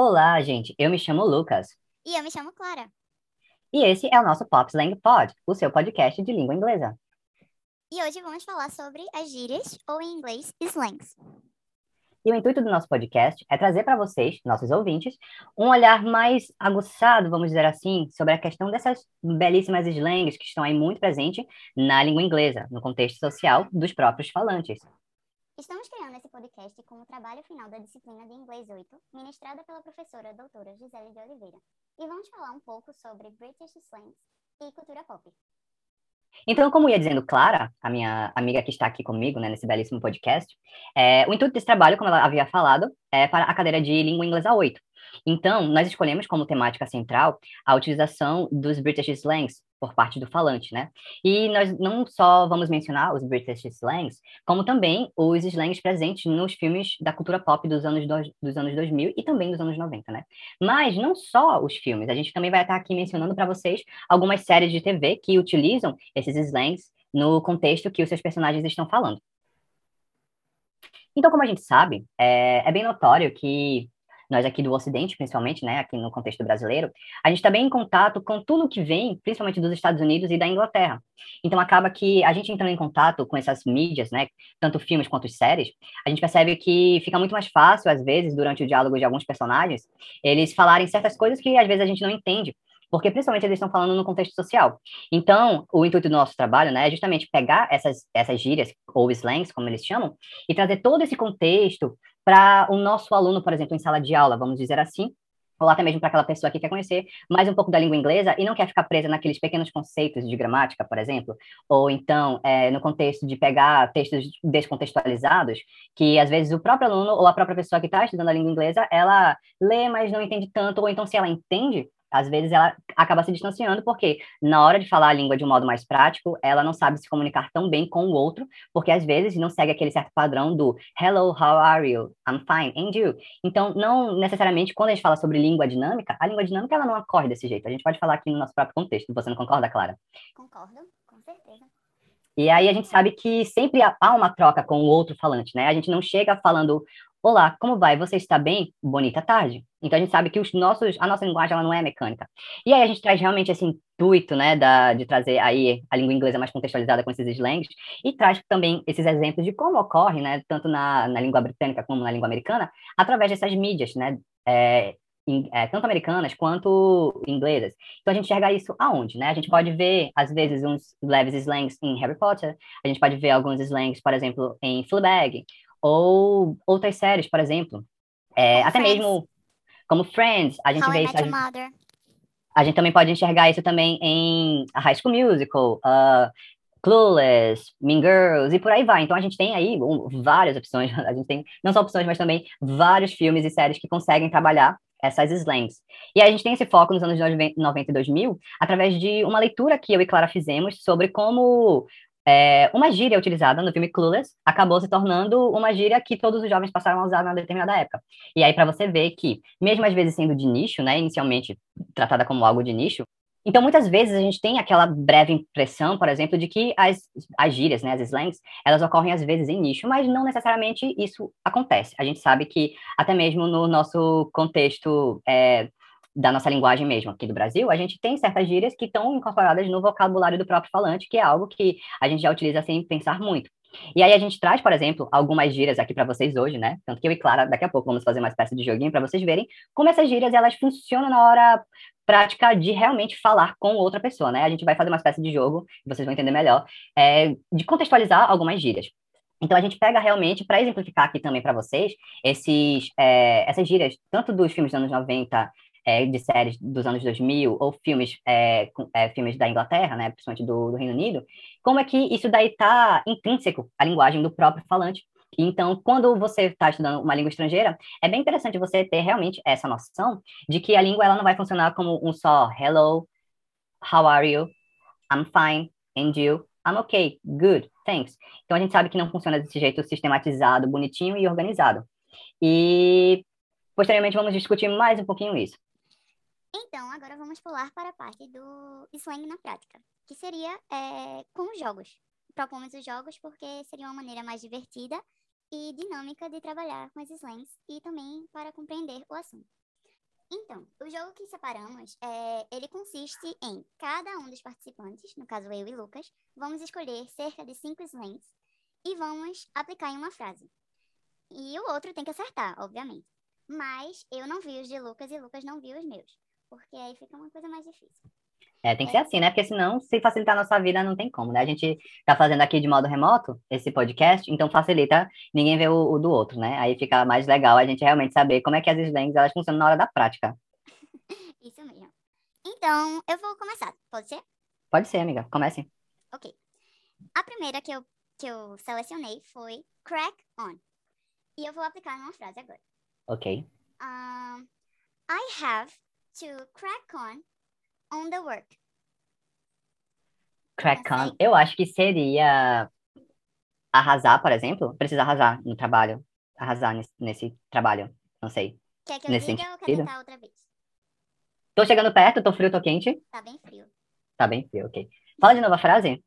Olá, gente. Eu me chamo Lucas. E eu me chamo Clara. E esse é o nosso Pop Slang Pod, o seu podcast de língua inglesa. E hoje vamos falar sobre as gírias, ou em inglês, slangs. E o intuito do nosso podcast é trazer para vocês, nossos ouvintes, um olhar mais aguçado, vamos dizer assim, sobre a questão dessas belíssimas slangs que estão aí muito presentes na língua inglesa, no contexto social dos próprios falantes. Estamos criando esse podcast como trabalho final da disciplina de Inglês 8, ministrada pela professora doutora Gisele de Oliveira. E vamos falar um pouco sobre British slangs e cultura pop. Então, como ia dizendo Clara, a minha amiga que está aqui comigo, né, nesse belíssimo podcast, é, o intuito desse trabalho, como ela havia falado, é para a cadeira de língua inglesa 8. Então, nós escolhemos como temática central a utilização dos British slangs por parte do falante, né? E nós não só vamos mencionar os British slangs, como também os slangs presentes nos filmes da cultura pop dos anos, do, dos anos 2000 e também dos anos 90, né? Mas não só os filmes, a gente também vai estar aqui mencionando para vocês algumas séries de TV que utilizam esses slangs no contexto que os seus personagens estão falando. Então, como a gente sabe, é, é bem notório que nós aqui do Ocidente, principalmente, né, aqui no contexto brasileiro, a gente está bem em contato com tudo que vem, principalmente dos Estados Unidos e da Inglaterra. Então acaba que a gente entrando em contato com essas mídias, né, tanto filmes quanto séries, a gente percebe que fica muito mais fácil, às vezes, durante o diálogo de alguns personagens, eles falarem certas coisas que às vezes a gente não entende porque principalmente eles estão falando no contexto social. Então, o intuito do nosso trabalho, né, é justamente pegar essas, essas gírias, ou slangs, como eles chamam, e trazer todo esse contexto para o nosso aluno, por exemplo, em sala de aula, vamos dizer assim, ou até mesmo para aquela pessoa que quer conhecer mais um pouco da língua inglesa e não quer ficar presa naqueles pequenos conceitos de gramática, por exemplo, ou então é, no contexto de pegar textos descontextualizados, que às vezes o próprio aluno ou a própria pessoa que está estudando a língua inglesa, ela lê, mas não entende tanto, ou então se ela entende, às vezes ela acaba se distanciando, porque na hora de falar a língua de um modo mais prático, ela não sabe se comunicar tão bem com o outro, porque às vezes não segue aquele certo padrão do hello, how are you? I'm fine, and you? Então, não necessariamente quando a gente fala sobre língua dinâmica, a língua dinâmica ela não ocorre desse jeito. A gente pode falar aqui no nosso próprio contexto. Você não concorda, Clara? Concordo, com certeza. E aí a gente sabe que sempre há uma troca com o outro falante, né? A gente não chega falando Olá, como vai? Você está bem? Bonita tarde. Então a gente sabe que os nossos, a nossa linguagem ela não é mecânica. E aí a gente traz realmente esse intuito, né, da, de trazer aí a língua inglesa mais contextualizada com esses slangs e traz também esses exemplos de como ocorre, né, tanto na, na língua britânica como na língua americana, através dessas mídias, né, é, é, tanto americanas quanto inglesas. Então a gente enxerga isso aonde, né? A gente pode ver às vezes uns leves slangs em Harry Potter, a gente pode ver alguns slangs, por exemplo, em Fleabag, ou outras séries, por exemplo. É, até Friends. mesmo como Friends, a gente How vê isso. A gente, a gente também pode enxergar isso também em High School Musical, uh, Clueless, Mean Girls e por aí vai. Então a gente tem aí um, várias opções, a gente tem não só opções, mas também vários filmes e séries que conseguem trabalhar essas slangs. E a gente tem esse foco nos anos 90 e 2000 através de uma leitura que eu e Clara fizemos sobre como é, uma gíria utilizada no filme Clueless acabou se tornando uma gíria que todos os jovens passaram a usar na determinada época. E aí, para você ver que, mesmo às vezes sendo de nicho, né, inicialmente tratada como algo de nicho, então muitas vezes a gente tem aquela breve impressão, por exemplo, de que as, as gírias, né, as slangs, elas ocorrem às vezes em nicho, mas não necessariamente isso acontece. A gente sabe que até mesmo no nosso contexto é, da nossa linguagem mesmo aqui do Brasil, a gente tem certas gírias que estão incorporadas no vocabulário do próprio falante, que é algo que a gente já utiliza sem pensar muito. E aí a gente traz, por exemplo, algumas gírias aqui para vocês hoje, né? Tanto que eu e Clara, daqui a pouco vamos fazer uma espécie de joguinho para vocês verem como essas gírias elas funcionam na hora prática de realmente falar com outra pessoa, né? A gente vai fazer uma espécie de jogo, vocês vão entender melhor, é, de contextualizar algumas gírias. Então a gente pega realmente, para exemplificar aqui também para vocês, esses, é, essas gírias, tanto dos filmes dos anos 90 é, de séries dos anos 2000 ou filmes, é, é, filmes da Inglaterra, né, principalmente do, do, Reino Unido, como é que isso daí está intrínseco à linguagem do próprio falante. Então, quando você está estudando uma língua estrangeira, é bem interessante você ter realmente essa noção de que a língua ela não vai funcionar como um só hello, how are you, I'm fine, and you, I'm okay, good, thanks. Então, a gente sabe que não funciona desse jeito sistematizado, bonitinho e organizado. E posteriormente vamos discutir mais um pouquinho isso. Então, agora vamos pular para a parte do slang na prática, que seria é, com os jogos. Propomos os jogos porque seria uma maneira mais divertida e dinâmica de trabalhar com os slangs e também para compreender o assunto. Então, o jogo que separamos, é, ele consiste em cada um dos participantes, no caso eu e Lucas, vamos escolher cerca de cinco slangs e vamos aplicar em uma frase. E o outro tem que acertar, obviamente. Mas eu não vi os de Lucas e Lucas não viu os meus, porque aí fica uma coisa mais difícil. É, tem que ser assim, né? Porque senão, se facilitar a nossa vida, não tem como, né? A gente tá fazendo aqui de modo remoto esse podcast, então facilita ninguém ver o, o do outro, né? Aí fica mais legal a gente realmente saber como é que as slangs elas funcionam na hora da prática. Isso mesmo. Então, eu vou começar, pode ser? Pode ser, amiga. Comece. Ok. A primeira que eu, que eu selecionei foi crack on. E eu vou aplicar numa frase agora. Ok. Um, I have to crack on on the work. Crack on. Consegue? Eu acho que seria arrasar, por exemplo. Precisa arrasar no trabalho. Arrasar nesse, nesse trabalho. Não sei. Quer que eu Nesse diga ou quer sentido? tentar outra vez? Tô chegando perto, tô frio, tô quente. Tá bem frio. Tá bem frio, ok. Fala de novo a frase.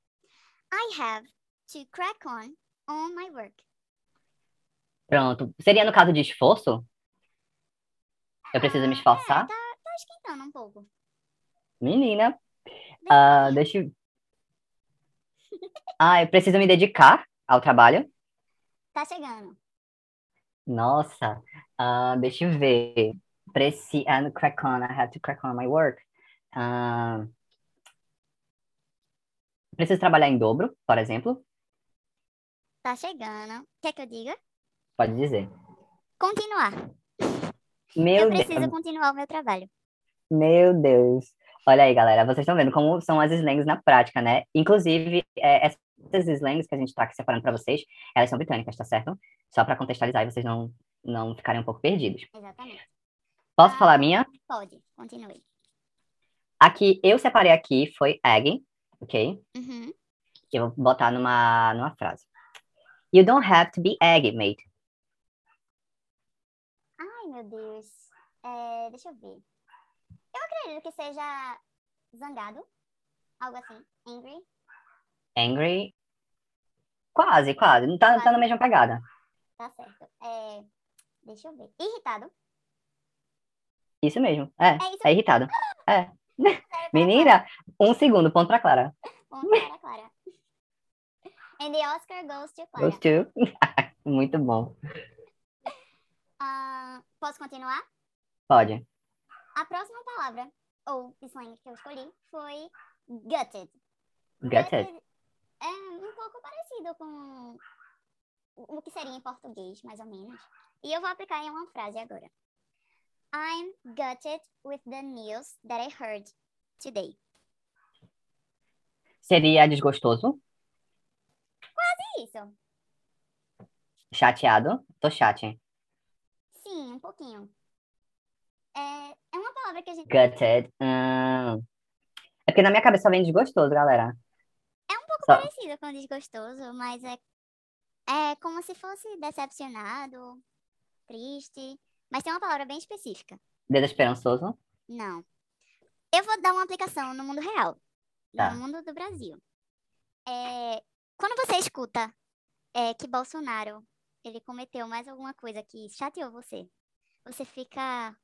I have to crack on on my work. Pronto. Seria no caso de esforço? Eu preciso me esforçar? É, tá, tá esquentando um pouco. Menina, ah, pouquinho. deixa eu... Ah, eu preciso me dedicar ao trabalho? Tá chegando. Nossa, ah, deixa eu ver. Preci... Ah, no crack on, I have to crack on my work. Ah, preciso trabalhar em dobro, por exemplo? Tá chegando. Quer que eu diga? Pode dizer. Continuar. Meu eu Deus, preciso continuar o meu trabalho. Meu Deus. Olha aí, galera, vocês estão vendo como são as slangs na prática, né? Inclusive, é, essas slangs que a gente tá aqui separando para vocês, elas são britânicas, tá certo? Só para contextualizar e vocês não, não ficarem um pouco perdidos. Exatamente. Posso Ah. falar a minha? Pode, continue. Aqui, eu separei aqui, foi egg, ok? Uhum. Eu vou botar numa, numa frase. You don't have to be egg, mate. Ai, meu Deus. É, deixa eu ver. Eu acredito que seja zangado. Algo assim. Angry. Angry. Quase, quase. Não tá, tá na mesma pegada. Tá certo. É, deixa eu ver. Irritado. Isso mesmo. É, É isso é irritado. É. Menina, um segundo, ponto pra Clara. Ponto para Clara. And the Oscar goes to Clara. Those two. Muito bom. Ah, posso continuar? Pode. A próxima palavra, ou slang que eu escolhi, foi gutted. Gutted. é um pouco parecido com o que seria em português, mais ou menos. E eu vou aplicar em uma frase agora. I'm gutted with the news that I heard today. Seria desgostoso? É isso. Chateado? Tô chate. Sim, um pouquinho. É, é uma palavra que a gente. Gutted. Hum. É porque na minha cabeça vem desgostoso, galera. É um pouco Só- parecido com desgostoso, mas é, é como se fosse decepcionado, triste. Mas tem uma palavra bem específica. Desesperançoso? Não. Eu vou dar uma aplicação no mundo real, Tá. no mundo do Brasil. É, quando você escuta é, que Bolsonaro ele cometeu mais alguma coisa que chateou você, você fica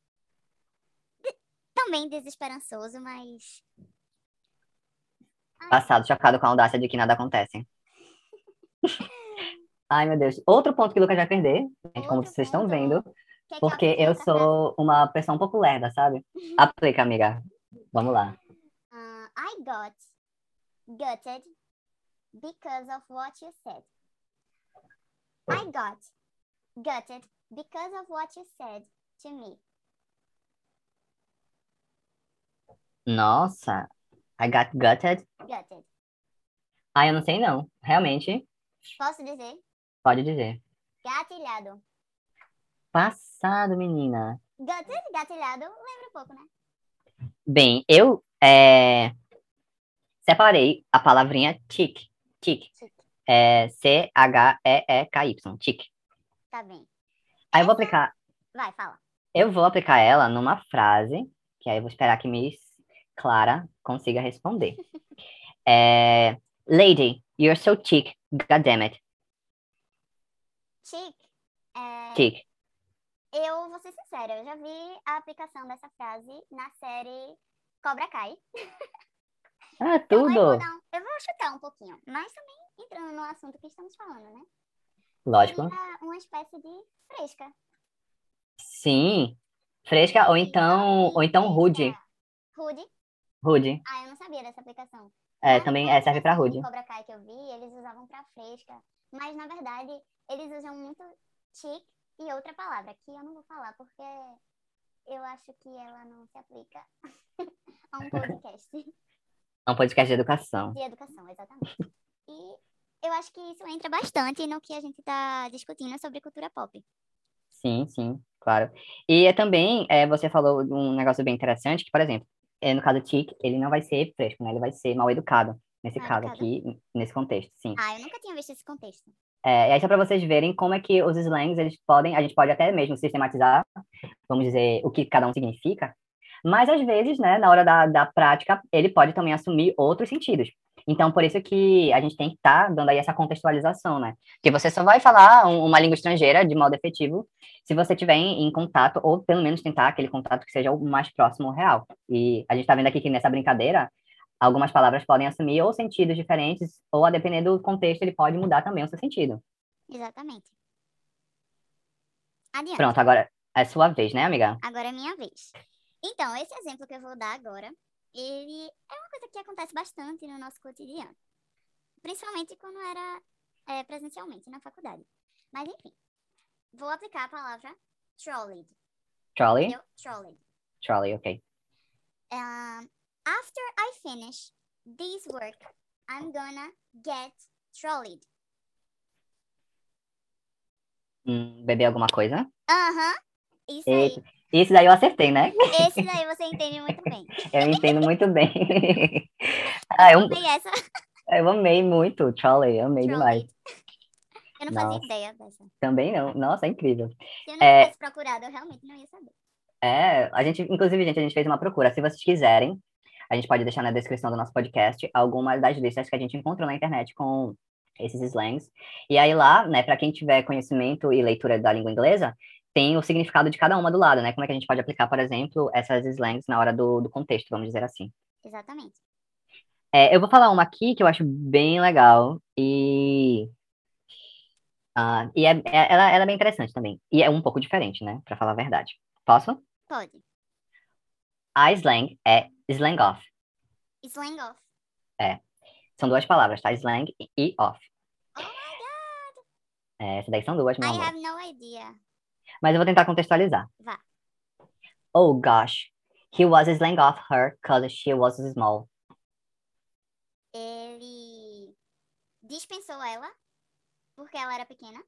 também desesperançoso, mas Passado, chocado com a audácia de que nada acontece. Ai, meu Deus. Outro ponto que o Lucas vai perder, gente, como vocês estão vendo, que porque aplique eu frase? sou uma pessoa um pouco lerda, sabe? Aplica, amiga. Vamos lá. Ah, I got gutted because of what you said. I got gutted because of what you said to me. Nossa. I got gutted. Gutted. Ah, eu não sei não. Realmente, Posso dizer? pode dizer. Gatilhado. Passado, menina. Gutted, gatilhado, lembra um pouco, né? Bem, eu é, separei a palavrinha tic. Tic. Tic. É C-H-E-E-K-Y. Tic. Tá bem. Aí eu vou aplicar. Vai, fala. Eu vou aplicar ela numa frase, que aí eu vou esperar que Miss Clara consiga responder. É, Lady, you're so chic. God damn it. Chic. É, Chic. Eu vou ser sincera, eu já vi a aplicação dessa frase na série Cobra Kai. Ah, Então, eu, vou tudo. um- eu vou chutar um pouquinho, mas também entrando no assunto que estamos falando, né? Lógico. Seria uma espécie de fresca. Sim. Fresca ou então, ou então rude. Rude? Rude. Ah, eu não sabia dessa aplicação. É, também é, serve pra rude. Cobra Kai que eu vi, eles usavam pra fresca. Mas, na verdade, eles usam muito chic e outra palavra, que eu não vou falar, porque eu acho que ela não se aplica a um podcast É um podcast de educação. de educação, exatamente. E eu acho que isso entra bastante no que a gente tá discutindo sobre cultura pop. Sim, sim, claro. E é também, é, você falou de um negócio bem interessante, que, por exemplo, é, no caso do Tic, ele não vai ser fresco, né? Ele vai ser mal educado, nesse Mal caso educado. aqui, nesse contexto, sim. Ah, eu nunca tinha visto esse contexto. É, e aí só para vocês verem como é que os slangs, eles podem, a gente pode até mesmo sistematizar, vamos dizer, o que cada um significa, mas às vezes, né, na hora da, da prática, ele pode também assumir outros sentidos. Então, por isso que a gente tem que estar dando aí essa contextualização, né? Porque você só vai falar um- uma língua estrangeira de modo efetivo se você tiver em, em contato, ou pelo menos tentar aquele contato que seja o mais próximo ao real. E a gente está vendo aqui que nessa brincadeira, algumas palavras podem assumir ou sentidos diferentes, ou a depender do contexto, ele pode mudar também o seu sentido. Exatamente. Adiante. Pronto, agora é sua vez, né, amiga? Agora é minha vez. Então, esse exemplo que eu vou dar agora, ele é uma coisa que acontece bastante no nosso cotidiano. Principalmente quando era é, presencialmente na faculdade. Mas enfim, vou aplicar a palavra trolleyed. Trolley? Entendeu? Trolleyed. Trolley, ok. Um, after I finish this work, I'm gonna get trolleyed. Hum, beber alguma coisa? Aham, isso aí. Isso daí eu acertei, né? Esse daí você entende muito bem. Eu entendo muito bem. ah, eu, E essa, eu amei muito Trolley, amei demais. Eu não fazia Nossa. ideia dessa. Também não. Nossa, é incrível. Se eu não É. tivesse procurado, eu realmente não ia saber. É, a gente, inclusive, gente, a gente fez uma procura. Se vocês quiserem, a gente pode deixar na descrição do nosso podcast algumas das listas que a gente encontrou na internet com esses slangs. E aí lá, né, para quem tiver conhecimento e leitura da língua inglesa, tem o significado de cada uma do lado, né? Como é que a gente pode aplicar, por exemplo, essas slangs na hora do, do contexto, vamos dizer assim. Exatamente. É, eu vou falar uma aqui que eu acho bem legal e. ah, e é, é- ela, ela é bem interessante também. E é um pouco diferente, né? Pra falar a verdade. Posso? Pode. A slang é slang off. Slang off. São duas palavras, tá? Slang e off. Oh my god. É, essa daí são duas, meu I amor. have no idea. Mas eu vou tentar contextualizar. Vá. Oh gosh, he was slang off her cause she was small. Ele dispensou ela porque ela era pequena.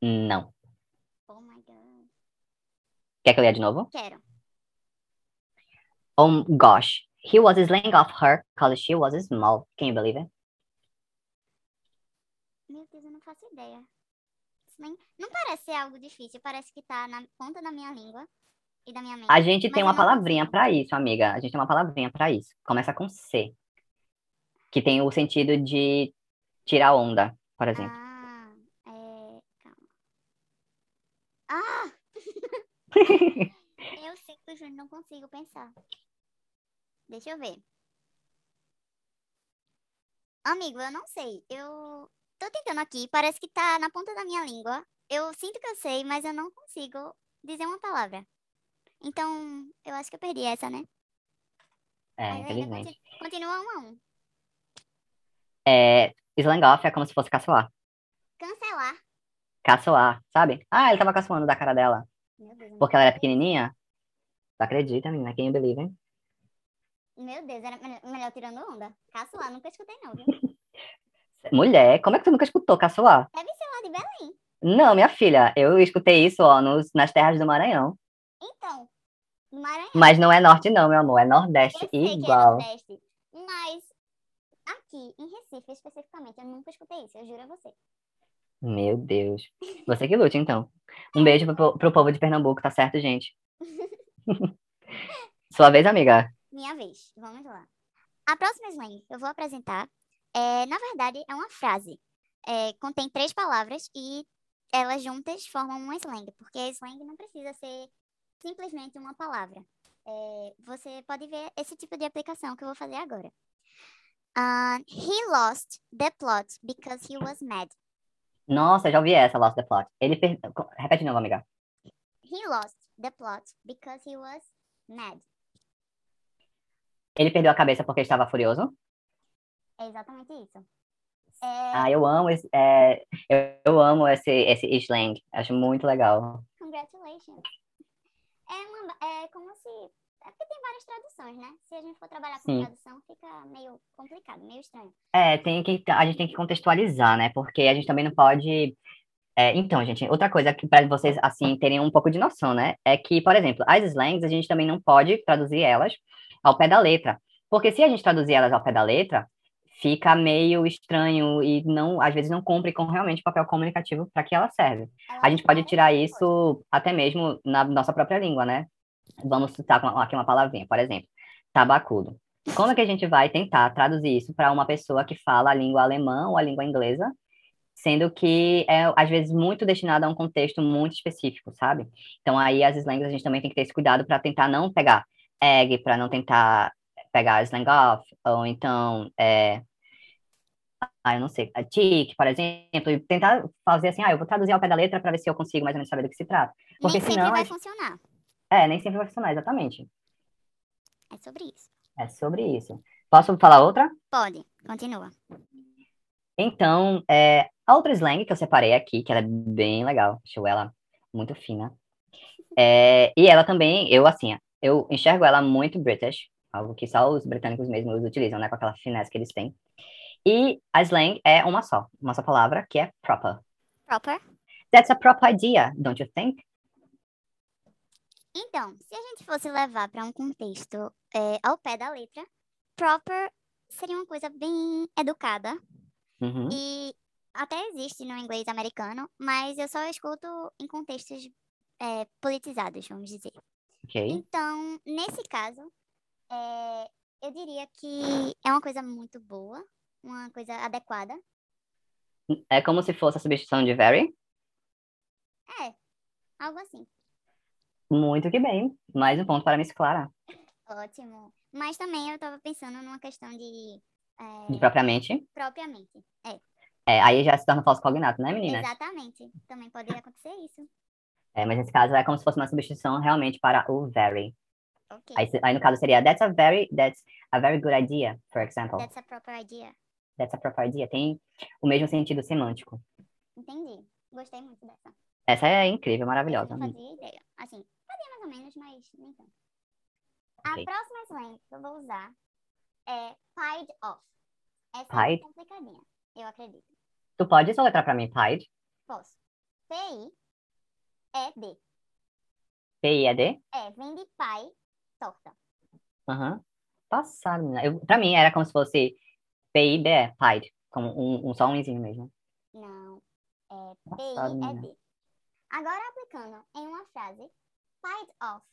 Não. Oh my god. Quer que eu leia de novo? Quero. Oh gosh, he was slang off her cause she was small. Can you believe it? Meu Deus, eu não faço ideia. Nem... Não parece ser algo difícil. Parece que tá na ponta da minha língua e da minha mente. A gente tem uma palavrinha pra isso, amiga. A gente tem uma palavrinha pra isso. Começa com C. Que tem o sentido de tirar onda, por exemplo. Ah, é... Calma. Ah! Eu simplesmente não consigo pensar. Deixa eu ver. Amigo, eu não sei. Eu tô tentando aqui, parece que tá na ponta da minha língua. Eu sinto que eu sei, mas eu não consigo dizer uma palavra. Então, eu acho que eu perdi essa, né? É, Mas infelizmente. conti- continua um a um. É, slang off é como se fosse caçoar. Cancelar. Caçoar, sabe? Ah, ele tava caçoando da cara dela. Porque ela era sei. pequenininha. Tu acredita, menina? Can you believe, hein? Meu Deus, era melhor, tirando onda. Caçoar, nunca escutei não, viu? Mulher, como é que tu nunca escutou caçoar? Deve ser lá de Belém. Não, minha filha, eu escutei isso, ó, nos, nas terras do Maranhão. Então, no Maranhão. Mas não é norte, não, meu amor, é nordeste Eu sei que é igual. Nordeste, mas aqui em Recife especificamente, eu nunca escutei isso, eu juro a você. Meu Deus. Você que lute, então. Um beijo pro, pro povo de Pernambuco, tá certo, gente? Sua vez, amiga. Minha vez, vamos lá. A próxima slang que eu vou apresentar, é, na verdade, é uma frase. É, contém três palavras e elas juntas formam um slang, porque slang não precisa ser simplesmente uma palavra. É, você pode ver esse tipo de aplicação que eu vou fazer agora. Uh, he lost the plot because he was mad. Nossa, já ouvi essa, lost the plot. Ele per... Repete de novo, amiga. He lost the plot because he was mad. Ele perdeu a cabeça porque estava furioso? É exatamente isso. É... Ah, eu amo esse, é, eu, amo esse, esse slang. Acho muito legal. Congratulations. É, uma, é como se... É porque tem várias traduções, né? Se a gente for trabalhar com Sim. tradução, fica meio complicado, meio estranho. É, tem que, a gente tem que contextualizar, né? Porque a gente também não pode... É, então, gente, outra coisa que para vocês, assim, terem um pouco de noção, né? É que, por exemplo, as slangs, a gente também não pode traduzir elas ao pé da letra. Porque se a gente traduzir elas ao pé da letra, fica meio estranho e não, às vezes não cumpre com realmente o papel comunicativo para que ela serve. A gente pode tirar isso até mesmo na nossa própria língua, né? Vamos citar aqui uma palavrinha, por exemplo, tabacudo. Como é que a gente vai tentar traduzir isso para uma pessoa que fala a língua alemã ou a língua inglesa, sendo que é, às vezes, muito destinada a um contexto muito específico, sabe? Então, aí, as slangs, a gente também tem que ter esse cuidado para tentar não pegar egg, para não tentar pegar slang off, ou então, é, ah, eu não sei, a TIC, por exemplo, e tentar fazer assim, ah, eu vou traduzir ao pé da letra para ver se eu consigo mais ou menos saber do que se trata. Porque nem senão, vai funcionar. É, nem sempre vai funcionar, exatamente. É sobre isso. É sobre isso. Posso falar outra? Pode, continua. Então, é, a outra slang que eu separei aqui, que ela é bem legal, achou ela muito fina. É, e ela também, eu assim, eu enxergo ela muito British, algo que só os britânicos mesmos utilizam, né, com aquela finesse que eles têm. E a slang é uma só, uma só palavra, que é proper. Proper? That's a proper idea, don't you think? Então, se a gente fosse levar para um contexto é, ao pé da letra, proper seria uma coisa bem educada. Uhum. E até existe no inglês americano, mas eu só escuto em contextos é, politizados, vamos dizer. Okay. Então, nesse caso, é, eu diria que é uma coisa muito boa, uma coisa adequada. É como se fosse a substituição de very? É, algo assim. Muito que bem. Mais um ponto para Miss Clara. Ótimo. Mas também eu estava pensando numa questão de... É... De propriamente? Propriamente, é. É, aí já se torna falso cognato, né, menina? Exatamente. Também poderia acontecer isso. É, mas nesse caso é como se fosse uma substituição realmente para o very. Okay. Aí, aí, no caso seria that's a very that's a very good idea, for example. That's a proper idea dessa propadia tem o mesmo sentido semântico. Entendi. Gostei muito dessa. Essa é incrível, maravilhosa. Eu não fazia ideia. Assim, mais ou menos, mas nem tanto. Okay. A próxima slang que eu vou usar é pied off. Essa pied? é complicadinha, eu acredito. Tu pode soletrar pra mim, pied? Posso. P-I-E-D. P-I-E-D? É, vem de pai, torta. Aham. Uhum. Passado, Eu, pra mim era como se fosse PID é PID, como um, um só umzinho mesmo. Não, é PID. Agora aplicando em uma frase, pied off,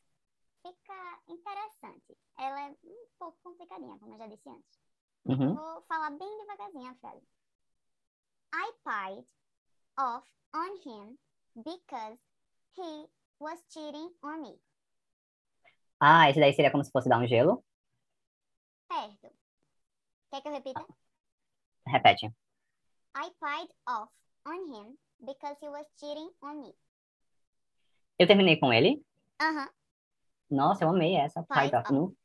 fica interessante. Ela é um pouco complicadinha, como eu já disse antes. Uhum. Vou falar bem devagarzinho a frase. I pied off on him because he was cheating on me. Ah, esse daí seria como se fosse dar um gelo? Certo. Quer que eu repita? Repete. I pied off on him because he was cheating on me. Eu terminei com ele? Aham. Nossa, eu amei essa. Off. off.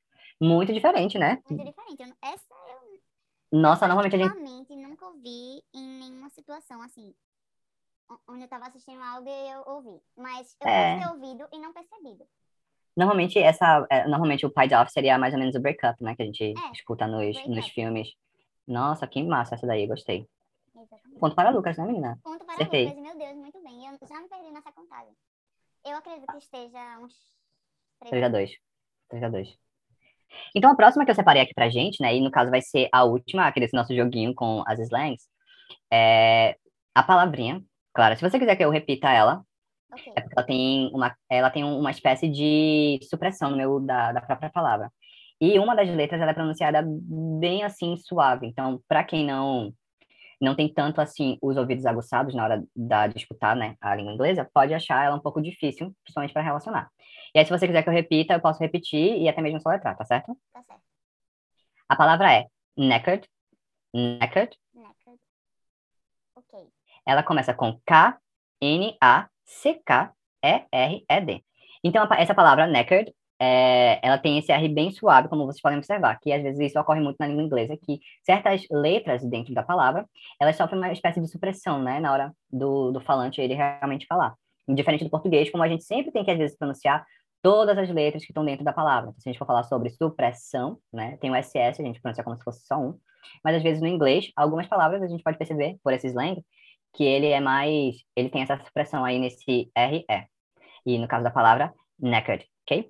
Muito diferente, né? Muito diferente. Essa eu... Nossa, normalmente a gente... Normalmente nunca ouvi em nenhuma situação assim. Onde eu tava assistindo algo e eu ouvi. Mas eu é... posso ter ouvido e não percebido. Normalmente, essa, é, normalmente o pied off seria mais ou menos o breakup, né? Que a gente é, escuta nos, nos filmes. Nossa, que massa essa daí, gostei. Exatamente. Ponto para Lucas, né, menina? Ponto para Acertei. Lucas, meu Deus, muito bem. Eu já me perdi nessa contagem. Eu acredito que esteja uns 3 a 2. 3 a 2. Então, a próxima que eu separei aqui pra gente, né, e no caso vai ser a última, aqui desse nosso joguinho com as slangs, é a palavrinha. Claro, se você quiser que eu repita ela, Okay. É porque ela tem uma, ela tem uma espécie de supressão no meio da, da própria palavra. E uma das letras ela é pronunciada bem assim suave. Então, para quem não não tem tanto assim os ouvidos aguçados na hora da, de escutar, né, a língua inglesa, pode achar ela um pouco difícil, principalmente para relacionar. E aí, se você quiser que eu repita, eu posso repetir e até mesmo soletrar, tá certo? Tá certo. A palavra é knackered, knackered. Knackered. Ok. Ela começa com K, N, A, C, K, E, R, E, D. Então, essa palavra knackered, é, ela tem esse R bem suave, como vocês podem observar, que às vezes isso ocorre muito na língua inglesa, que certas letras dentro da palavra, elas sofrem uma espécie de supressão, né, na hora do, do falante ele realmente falar. Diferente do português, como a gente sempre tem que, às vezes, pronunciar todas as letras que estão dentro da palavra. Então, se a gente for falar sobre supressão, né, tem o SS, a gente pronuncia como se fosse só um, mas às vezes no inglês, algumas palavras a gente pode perceber, por esse slang, que ele é mais, ele tem essa supressão aí nesse RE. E no caso da palavra, knackered, ok?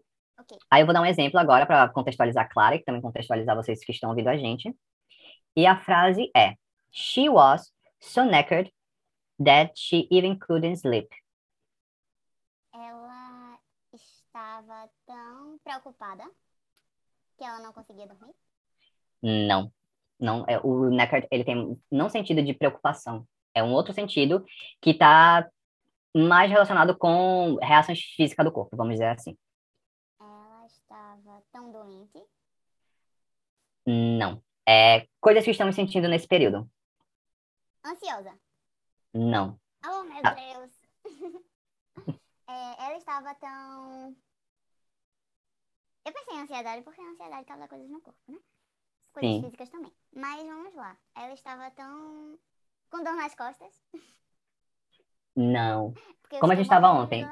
Aí eu vou dar um exemplo agora para contextualizar a Clara e também contextualizar vocês que estão ouvindo a gente. E a frase é: She was so knackered that she even couldn't sleep. Ela estava tão preocupada que ela não conseguia dormir. Não. Não, é, o knackered, ele tem não sentido de preocupação. É um outro sentido que está mais relacionado com reações físicas do corpo, vamos dizer assim. Doente. Não. É coisas que estamos sentindo nesse período. Ansiosa. Não. Oh, meu Ah. Deus. É, ela estava tão. Eu pensei em ansiedade porque a ansiedade causa coisas no corpo, né? Coisas Sim. físicas também. Mas vamos lá. Ela estava tão. com dor nas costas. Não. Como a gente estava ontem.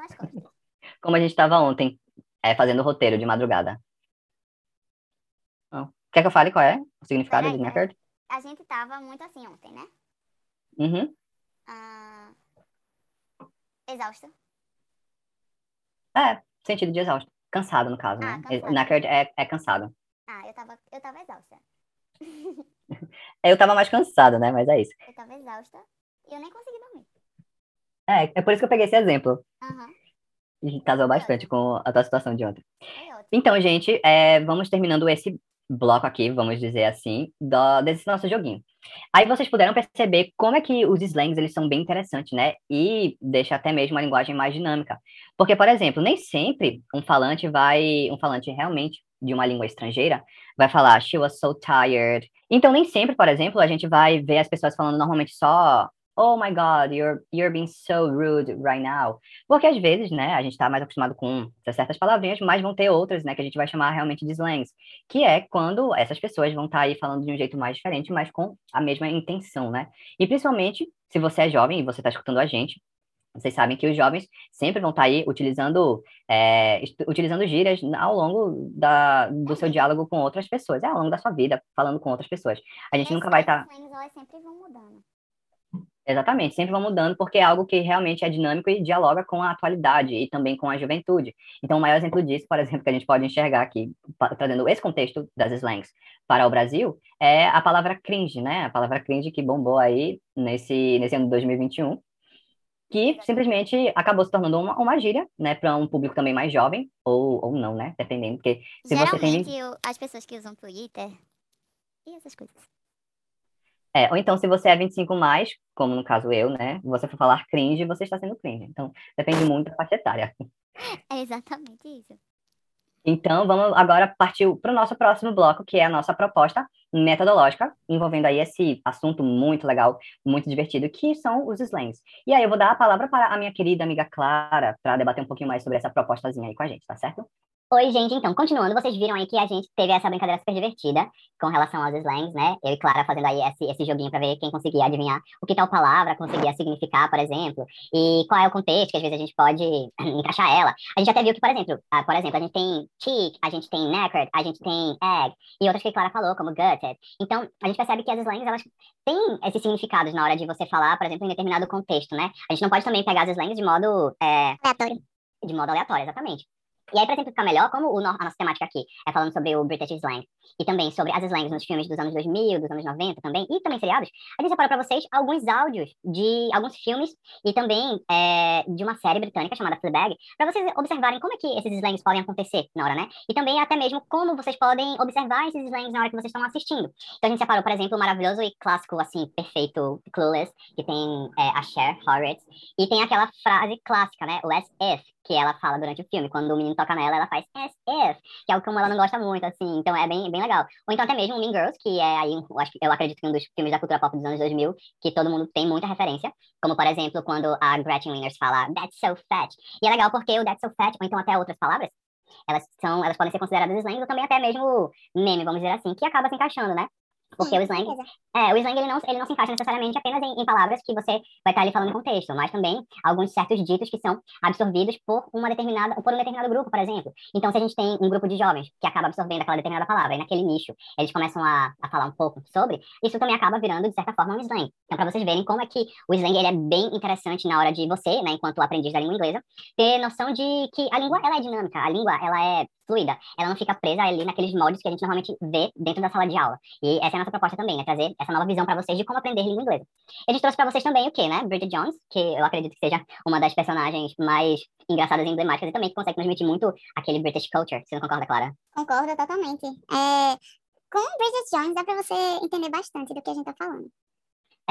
Como a gente estava ontem, é, fazendo o roteiro de madrugada. Quer que eu fale qual é o significado Peraí, de knackered? A gente estava muito assim ontem, né? Uhum. Ah, exausta. É, sentido de exausto. Cansado, no caso, Ah, né? cansado. Knackered é, é cansado. Ah, eu tava, eu tava exausta. Eu tava mais cansada, né? Mas é isso. Eu tava exausta e eu nem consegui dormir. É, é por isso que eu peguei esse exemplo. Aham, E casou bastante com a tua situação de ontem. ótimo. Então, gente, é, vamos terminando esse bloco aqui, vamos dizer assim, do- desse nosso joguinho. Aí vocês puderam perceber como é que os slangs, eles são bem interessantes, né? E deixa até mesmo uma linguagem mais dinâmica. Porque, por exemplo, nem sempre um falante vai, um falante realmente de uma língua estrangeira, vai falar she was so tired. Então, nem sempre, por exemplo, a gente vai ver as pessoas falando normalmente só oh my god, you're, you're being so rude right now. Porque às vezes, né, a gente tá mais acostumado com certas palavrinhas, mas vão ter outras, né, que a gente vai chamar realmente de slangs, que é quando essas pessoas vão estar aí falando de um jeito mais diferente, mas com a mesma intenção, né? E principalmente, se você é jovem e você está escutando a gente, vocês sabem que os jovens sempre vão estar aí utilizando, é, utilizando gírias ao longo da, do seu diálogo com outras pessoas, é, ao longo da sua vida, falando com outras pessoas. A gente nunca vai estar... slangs, elas sempre vão mudando. Exatamente, sempre vão mudando porque é algo que realmente é dinâmico e dialoga com a atualidade e também com a juventude. Então, o maior exemplo disso, por exemplo, que a gente pode enxergar aqui, trazendo esse contexto das slangs para o Brasil, é a palavra cringe, né? A palavra cringe que bombou aí nesse, nesse ano de 2021, que simplesmente acabou se tornando uma, uma gíria, né, para um público também mais jovem, ou, ou não, né? Dependendo, porque se você tem Geralmente, as pessoas que usam Twitter e essas coisas. É, ou então, se você é 25 mais, como no caso eu, né? Você for falar cringe, você está sendo cringe. Então, depende muito da faixa etária. É exatamente isso. Então, vamos agora partir para o nosso próximo bloco, que é a nossa proposta metodológica, envolvendo aí esse assunto muito legal, muito divertido, que são os slangs. E aí, eu vou dar a palavra para a minha querida amiga Clara, para debater um pouquinho mais sobre essa propostazinha aí com a gente, tá certo? Oi, gente. Então, continuando, vocês viram aí que a gente teve essa brincadeira super divertida com relação aos slangs, né? Eu e Clara fazendo aí esse, esse joguinho pra ver quem conseguia adivinhar o que tal palavra conseguia significar, por exemplo, e qual é o contexto que às vezes a gente pode encaixar ela. A gente até viu que, por exemplo, ah, por exemplo, a gente tem cheek, a gente tem knackered, a gente tem egg, e outras que a Clara falou, como gutted. Então, a gente percebe que as slangs, elas têm esses significados na hora de você falar, por exemplo, em determinado contexto, né? A gente não pode também pegar as slangs de modo, é, Aleatório. de modo aleatório, exatamente. E aí, para exemplificar melhor, como o, a nossa temática aqui é falando sobre o British slang e também sobre as slangs nos filmes dos anos 2000, dos anos 90 também, e também seriados, a gente separou para vocês alguns áudios de alguns filmes e também é, de uma série britânica chamada Fleabag, para vocês observarem como é que esses slangs podem acontecer na hora, né? E também até mesmo como vocês podem observar esses slangs na hora que vocês estão assistindo. Então a gente separou, por exemplo, o maravilhoso e clássico, assim, perfeito, Clueless, que tem é, a Cher Horrocks, e tem aquela frase clássica, né? O as que ela fala durante o filme. Quando o menino toca nela, ela faz as if, que é algo como ela não gosta muito, assim. Então é bem, bem legal. Ou então até mesmo Mean Girls, que é aí, eu, acho, eu acredito que um dos filmes da cultura pop dos anos 2000, que todo mundo tem muita referência. Como, por exemplo, quando a Gretchen Winners fala That's so fat. E é legal porque o That's so fat, ou então até outras palavras, elas são, elas podem ser consideradas slang ou também até mesmo meme, vamos dizer assim, que acaba se encaixando, né? Porque Sim, o slang, é, o slang ele não, ele não se encaixa necessariamente apenas em, em, palavras que você vai estar ali falando em contexto, mas também alguns certos ditos que são absorvidos por uma determinada, por um determinado grupo, por exemplo. Então, se a gente tem um grupo de jovens que acaba absorvendo aquela determinada palavra, e naquele nicho eles começam a, a falar um pouco sobre, isso também acaba virando, de certa forma, um slang. Então, para vocês verem como é que o slang ele é bem interessante na hora de você, né, enquanto aprendiz da língua inglesa, ter noção de que a língua ela é dinâmica, a língua ela é fluida, ela não fica presa ali naqueles moldes que a gente normalmente vê dentro da sala de aula. E essa é a nossa proposta também, né? Trazer essa nova visão para vocês de como aprender língua inglesa. A gente trouxe para vocês também o quê, né? Bridget Jones, que eu acredito que seja uma das personagens mais engraçadas e emblemáticas e também que consegue transmitir muito aquele British culture. Você não concorda, Clara? Concordo totalmente. É, com Bridget Jones dá para você entender bastante do que a gente tá falando.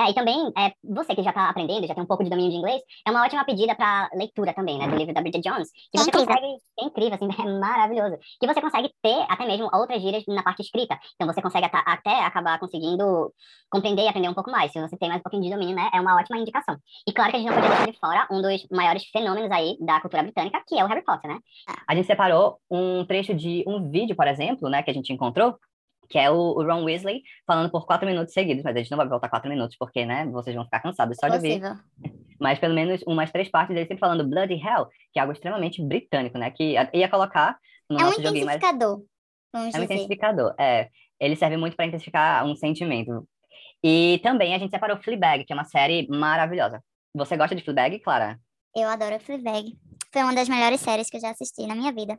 É, e também, é, você que já está aprendendo, já tem um pouco de domínio de inglês, é uma ótima pedida para leitura também, né, do livro da Bridget Jones, que é você incrível. consegue, é incrível, assim, é maravilhoso, que você consegue ter até mesmo outras gírias na parte escrita, então você consegue até acabar conseguindo compreender e aprender um pouco mais, se você tem mais um pouquinho de domínio, né, é uma ótima indicação. E claro que a gente não pode deixar de fora um dos maiores fenômenos aí da cultura britânica, que é o Harry Potter, né. A gente separou um trecho de um vídeo, por exemplo, né, que a gente encontrou, que é o, o, Ron Weasley falando por quatro minutos seguidos, mas a gente não vai voltar quatro minutos, porque, né, vocês vão ficar cansados só de ouvir. Mas pelo menos umas três partes dele sempre falando Bloody Hell, que é algo extremamente britânico, né, que ia colocar no é nosso um joguinho, mas... vamos é dizer. um intensificador, é. Ele serve muito para intensificar um sentimento. E também a gente separou Fleabag, que é uma série maravilhosa. Você gosta de Fleabag, Clara? Eu adoro Fleabag. Foi uma das melhores séries que eu já assisti na minha vida.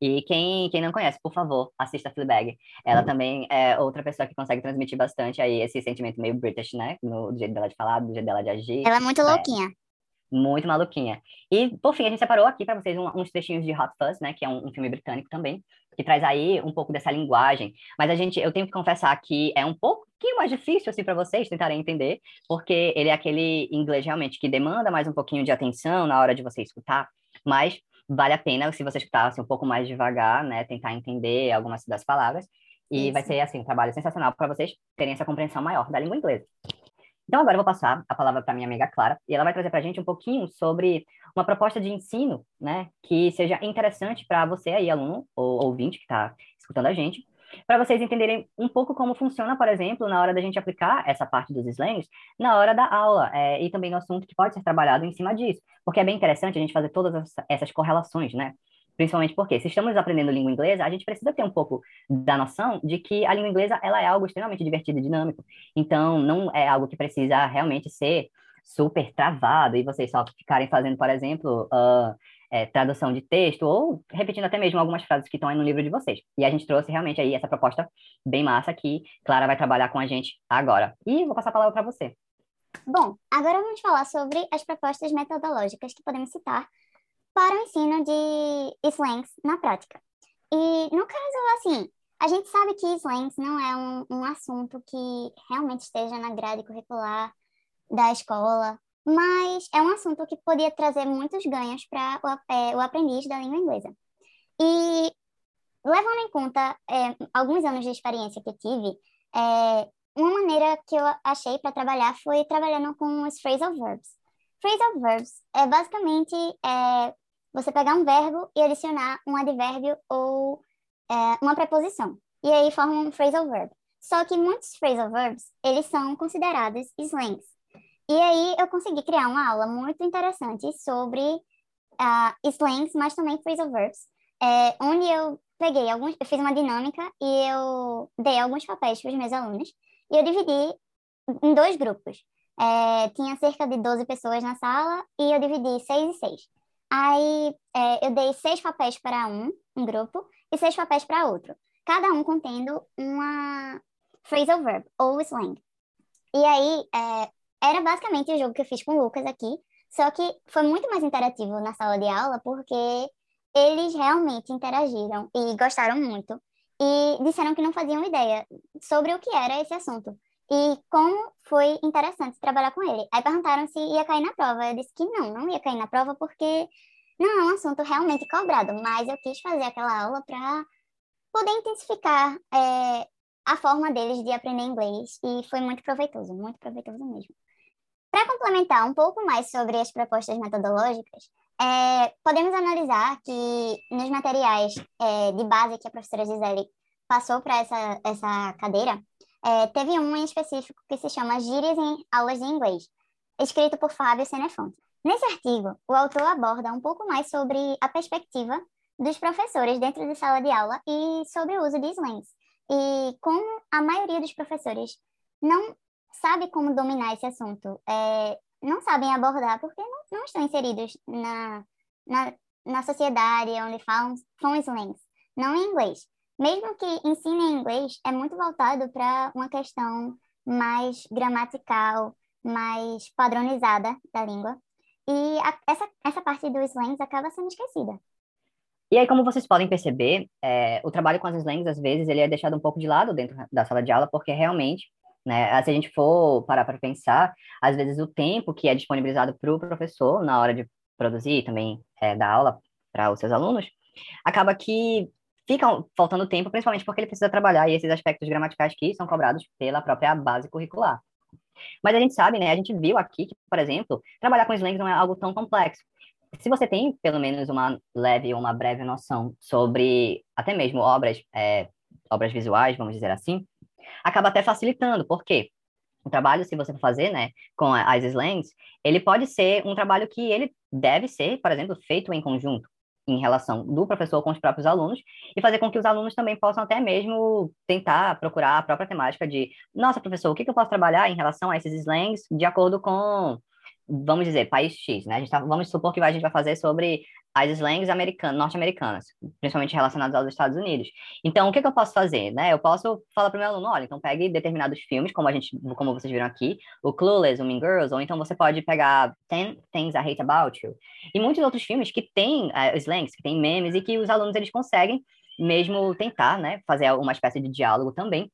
E quem, quem não conhece, por favor, assista Fleabag. Ela uhum. também é outra pessoa que consegue transmitir bastante aí esse sentimento meio British, né? No, do jeito dela de falar, do jeito dela de agir. Ela é muito é, louquinha. Muito maluquinha. E, por fim, a gente separou aqui para vocês um, uns trechinhos de Hot Fuzz, né? Que é um, um, filme britânico também, que traz aí um pouco dessa linguagem. Mas a gente, eu tenho que confessar que é um pouquinho mais difícil, assim, para vocês tentarem entender, porque ele é aquele inglês realmente que demanda mais um pouquinho de atenção na hora de você escutar. Mas vale a pena se você escutar assim, um pouco mais devagar, né, tentar entender algumas das palavras, e Isso. vai ser assim um trabalho sensacional para vocês terem essa compreensão maior da língua inglesa. Então agora eu vou passar a palavra para minha amiga Clara, e ela vai trazer para a gente um pouquinho sobre uma proposta de ensino, né, que seja interessante para você aí, aluno ou ouvinte que está escutando a gente, para vocês entenderem um pouco como funciona, por exemplo, na hora da gente aplicar essa parte dos slangs na hora da aula, é, e também no assunto que pode ser trabalhado em cima disso, porque é bem interessante a gente fazer todas essas correlações, né? Principalmente porque, se estamos aprendendo língua inglesa, a gente precisa ter um pouco da noção de que a língua inglesa ela é algo extremamente divertido e dinâmico. Então, não é algo que precisa realmente ser super travado e vocês só ficarem fazendo, por exemplo, uh, é, tradução de texto ou repetindo até mesmo algumas frases que estão aí no livro de vocês. E a gente trouxe realmente aí essa proposta bem massa que Clara vai trabalhar com a gente agora. E vou passar a palavra para você. Bom, agora vamos falar sobre as propostas metodológicas que podemos citar para o ensino de slangs na prática. E no caso, assim, a gente sabe que slangs não é um, um assunto que realmente esteja na grade curricular da escola, mas é um assunto que poderia trazer muitos ganhos para o, é, o, aprendiz da língua inglesa. E levando em conta é, alguns anos de experiência que tive, é, uma maneira que eu achei para trabalhar foi trabalhando com os phrasal verbs. Phrasal verbs é basicamente é, você pegar um verbo e adicionar um advérbio ou é, uma preposição. E aí forma um phrasal verb. Só que muitos phrasal verbs, eles são considerados slangs. E aí eu consegui criar uma aula muito interessante sobre uh, slangs, mas também phrasal verbs, é, onde eu peguei alguns, eu fiz uma dinâmica e eu dei alguns papéis para os meus alunos e eu dividi em dois grupos. É, tinha cerca de 12 pessoas na sala e eu dividi 6 e 6. Aí é, eu dei seis papéis para um, um grupo, e seis papéis para outro, cada um contendo uma phrasal verb ou slang. E aí é, era basicamente o jogo que eu fiz com o Lucas aqui, só que foi muito mais interativo na sala de aula porque eles realmente interagiram e gostaram muito e disseram que não faziam ideia sobre o que era esse assunto e como foi interessante trabalhar com ele. Aí perguntaram se ia cair na prova. Eu disse que não, não ia cair na prova porque não é um assunto realmente cobrado, mas eu quis fazer aquela aula para poder intensificar é, a forma deles de aprender inglês e foi muito proveitoso, muito proveitoso mesmo. Para complementar um pouco mais sobre as propostas metodológicas, é, podemos analisar que nos materiais é, de base que a professora Gisele passou para essa, essa cadeira, é, teve um em específico que se chama Gírias em Aulas de Inglês, escrito por Fábio Senefonte. Nesse artigo, o autor aborda um pouco mais sobre a perspectiva dos professores dentro de sala de aula e sobre o uso de slangs. E como a maioria dos professores não sabe como dominar esse assunto, é, não sabem abordar porque não, não estão inseridos na, na, na sociedade onde falam, slangs, não em inglês mesmo que ensine em inglês, é muito voltado para uma questão mais gramatical, mais padronizada da língua. E a, essa, essa parte dos slangs acaba sendo esquecida. E aí, como vocês podem perceber, é, o trabalho com as slangs, às vezes, ele é deixado um pouco de lado dentro da sala de aula, porque realmente, né, se a gente for parar para pensar, às vezes o tempo que é disponibilizado para o professor na hora de produzir também é, dar aula para os seus alunos, acaba que fica faltando tempo, principalmente porque ele precisa trabalhar esses aspectos gramaticais que são cobrados pela própria base curricular. Mas a gente sabe, né, a gente viu aqui que, por exemplo, trabalhar com slangs não é algo tão complexo. Se você tem pelo menos uma leve ou uma breve noção sobre até mesmo obras, é, obras visuais, vamos dizer assim, acaba até facilitando, porque o trabalho, se você for fazer, né, com as slangs, ele pode ser um trabalho que ele deve ser, por exemplo, feito em conjunto em relação do professor com os próprios alunos e fazer com que os alunos também possam até mesmo tentar procurar a própria temática de, nossa, professor, o que, que eu posso trabalhar em relação a esses slangs de acordo com vamos dizer, país X, né? A gente tá, vamos supor que a gente vai fazer sobre as slangs americanas, norte-americanas, principalmente relacionadas aos Estados Unidos. Então, o que, que eu posso fazer, né? Eu posso falar para o meu aluno, olha, então pegue determinados filmes, como a gente, como vocês viram aqui, o Clueless, o Mean Girls, ou então você pode pegar Ten Things I Hate About You, e muitos outros filmes que têm uh, slangs, que têm memes, e que os alunos, eles conseguem mesmo tentar, né, fazer uma espécie de diálogo também,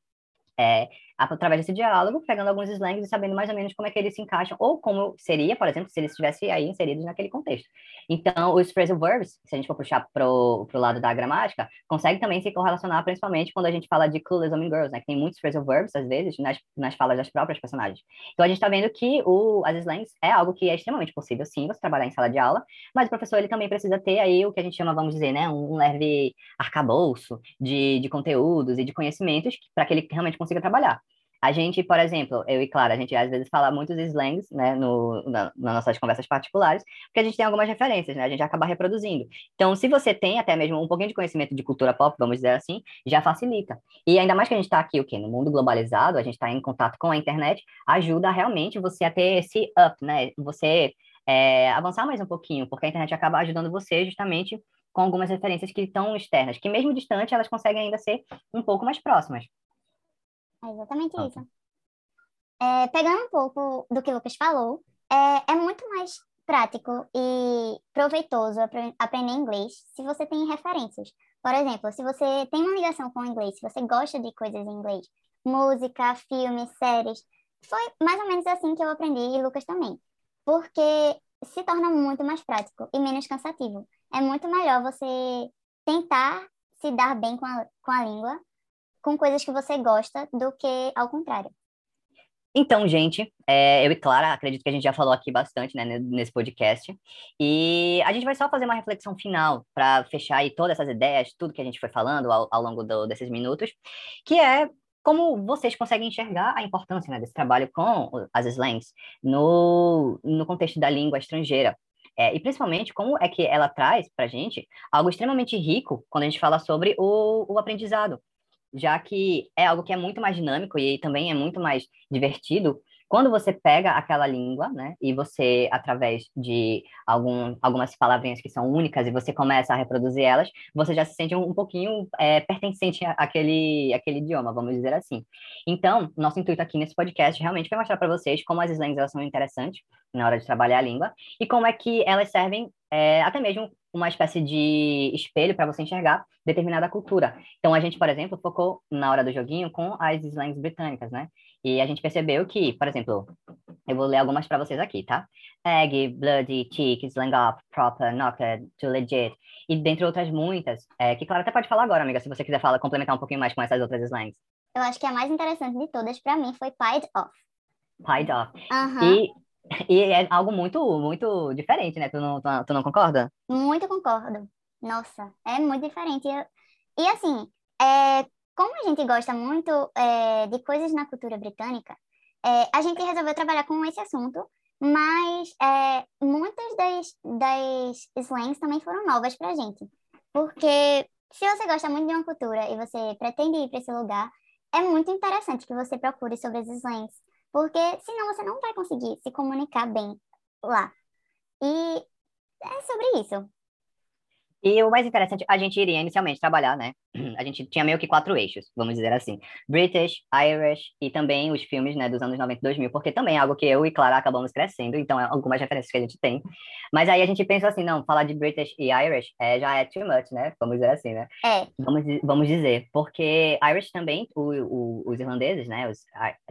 é, através desse diálogo, pegando alguns slangs e sabendo mais ou menos como é que eles se encaixam, ou como seria, por exemplo, se eles estivessem aí inseridos naquele contexto. Então, os phrasal verbs, se a gente for puxar pro, lado da gramática, consegue também se correlacionar, principalmente quando a gente fala de Clueless Women Girls, né, que tem muitos phrasal verbs, às vezes, nas, nas falas das próprias personagens. Então, a gente está vendo que o, as slangs é algo que é extremamente possível, sim, você trabalhar em sala de aula, mas o professor, ele também precisa ter aí o que a gente chama, vamos dizer, né, um, um leve arcabouço de, de conteúdos e de conhecimentos para que ele realmente consiga trabalhar. A gente, por exemplo, eu e Clara, a gente às vezes fala muitos slangs, né, no, na, nas nossas conversas particulares, porque a gente tem algumas referências, né, a gente acaba reproduzindo. Então, se você tem até mesmo um pouquinho de conhecimento de cultura pop, vamos dizer assim, já facilita. E ainda mais que a gente está aqui, o quê? No mundo globalizado, a gente está em contato com a internet, ajuda realmente você a ter esse up, né, você é, avançar mais um pouquinho, porque a internet acaba ajudando você justamente com algumas referências que estão externas, que mesmo distante, elas conseguem ainda ser um pouco mais próximas. É exatamente isso. É, pegando um pouco do que o Lucas falou, é, é muito mais prático e proveitoso aprender inglês se você tem referências. Por exemplo, se você tem uma ligação com o inglês, se você gosta de coisas em inglês, música, filmes, séries, foi mais ou menos assim que eu aprendi e Lucas também. Porque se torna muito mais prático e menos cansativo. É muito melhor você tentar se dar bem com a, com a língua com coisas que você gosta do que ao contrário. Então, gente, é, eu e Clara, acredito que a gente já falou aqui bastante né, nesse podcast. E a gente vai só fazer uma reflexão final para fechar aí todas essas ideias, tudo que a gente foi falando ao, ao longo do, desses minutos, que é como vocês conseguem enxergar a importância né, desse trabalho com as slangs no, no contexto da língua estrangeira. É, e principalmente como é que ela traz para a gente algo extremamente rico quando a gente fala sobre o, o aprendizado já que é algo que é muito mais dinâmico e também é muito mais divertido quando você pega aquela língua, né, e você, através de algum, algumas palavrinhas que são únicas, e você começa a reproduzir elas, você já se sente um, um pouquinho é, pertencente àquele, àquele idioma, vamos dizer assim. Então, nosso intuito aqui nesse podcast realmente foi mostrar para vocês como as slangs são interessantes na hora de trabalhar a língua, e como é que elas servem é, até mesmo uma espécie de espelho para você enxergar determinada cultura. Então, a gente, por exemplo, focou na hora do joguinho com as slangs britânicas, né? E a gente percebeu que, por exemplo, eu vou ler algumas para vocês aqui, tá? Egg, bloody, cheek, slang up, proper, knocked, too legit. E dentre outras muitas, é, que claro, até pode falar agora, amiga, se você quiser falar, complementar um pouquinho mais com essas outras slangs. Eu acho que a mais interessante de todas para mim foi pied off. Pied off. Aham. E, e é algo muito, muito diferente, né? Tu não, tu, não- concorda? Muito concordo. Nossa, é muito diferente. E assim, é, como a gente gosta muito é, de coisas na cultura britânica, é, a gente resolveu trabalhar com esse assunto, mas é, muitas das, das slangs também foram novas pra gente. Porque se você gosta muito de uma cultura e você pretende ir para esse lugar, é muito interessante que você procure sobre as slangs, porque senão você não vai conseguir se comunicar bem lá. E é sobre isso. E o mais interessante, a gente iria inicialmente trabalhar, né? A gente tinha meio que quatro eixos, vamos dizer assim. British, Irish e também os filmes, né, dos anos 90 e 2000, porque também é algo que eu e Clara acabamos crescendo, então é algumas referências que a gente tem. Mas aí a gente pensou assim, não, falar de British e Irish é, já é too much, né? Vamos dizer assim, né? É, Vamos, vamos dizer, porque Irish também, o, o- os irlandeses, né, os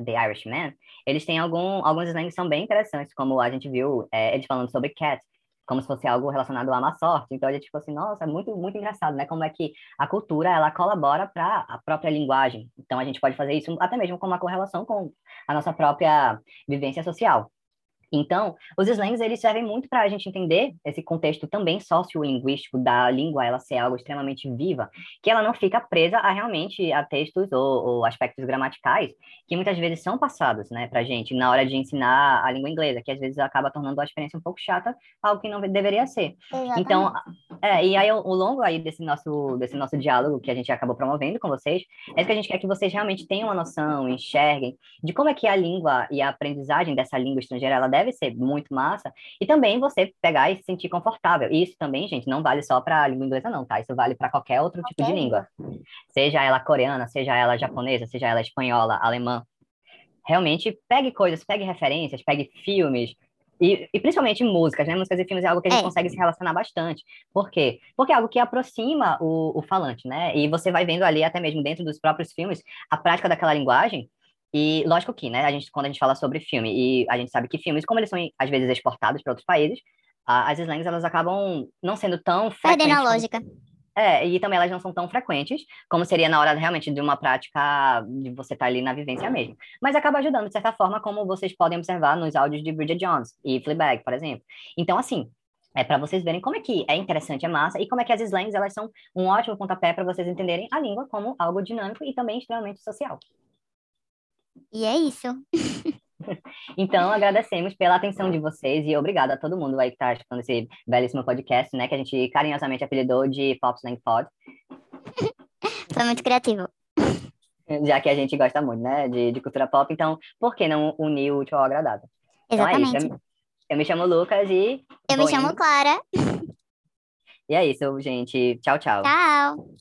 The Irishmen, eles têm algum, alguns slangs que são bem interessantes, como a gente viu é, eles falando sobre cat, como se fosse algo relacionado à má sorte. Então a gente ficou assim, nossa, é muito, muito engraçado, né? Como é que a cultura, ela colabora para a própria linguagem. Então a gente pode fazer isso até mesmo com uma correlação com a nossa própria vivência social. Então, os slangs, eles servem muito para a gente entender esse contexto também sociolinguístico da língua, ela ser algo extremamente viva, que ela não fica presa a realmente a textos ou, ou aspectos gramaticais que muitas vezes são passados, né, para a gente na hora de ensinar a língua inglesa, que às vezes acaba tornando a experiência um pouco chata, algo que não deveria ser. exatamente. Então, é, e aí ao ao longo aí desse nosso, desse nosso diálogo que a gente acabou promovendo com vocês, é que a gente quer que vocês realmente tenham uma noção, enxerguem de como é que a língua e a aprendizagem dessa língua estrangeira, ela deve ser muito massa, e também você pegar e se sentir confortável. E isso também, gente, não vale só para a língua inglesa não, tá? Isso vale para qualquer outro tipo de língua. Seja ela coreana, seja ela japonesa, seja ela espanhola, alemã. Realmente, pegue coisas, pegue referências, pegue filmes, e, e principalmente músicas, né? Músicas e filmes é algo que a gente É. consegue se relacionar bastante. Por quê? Porque é algo que aproxima o, o falante, né? E você vai vendo ali, até mesmo dentro dos próprios filmes, a prática daquela linguagem. E lógico que, né? A gente, quando a gente fala sobre filme, e a gente sabe que filmes, como eles são às vezes exportados para outros países, as slangs elas acabam não sendo tão Perdendo frequentes. a como- lógica. é, e também elas não são tão frequentes como seria na hora realmente de uma prática de você estar ali na vivência mesmo. Mas acaba ajudando, de certa forma, como vocês podem observar nos áudios de Bridget Jones e Fleabag, por exemplo. Então, assim, é para vocês verem como é que é interessante, é massa, e como é que as slangs, elas são um ótimo pontapé para vocês entenderem a língua como algo dinâmico e também extremamente social. E é isso. Então, agradecemos pela atenção de vocês e obrigado a todo mundo aí que está escutando esse belíssimo podcast, né, que a gente carinhosamente apelidou de Pop Slang Pod. Foi muito criativo. já que a gente gosta muito, né, de, de cultura pop, então por que não unir o útil ao agradável? Então é Exatamente. eu, me chamo Lucas e Eu me chamo indo. Clara. E é isso, gente. Tchau, tchau. Tchau.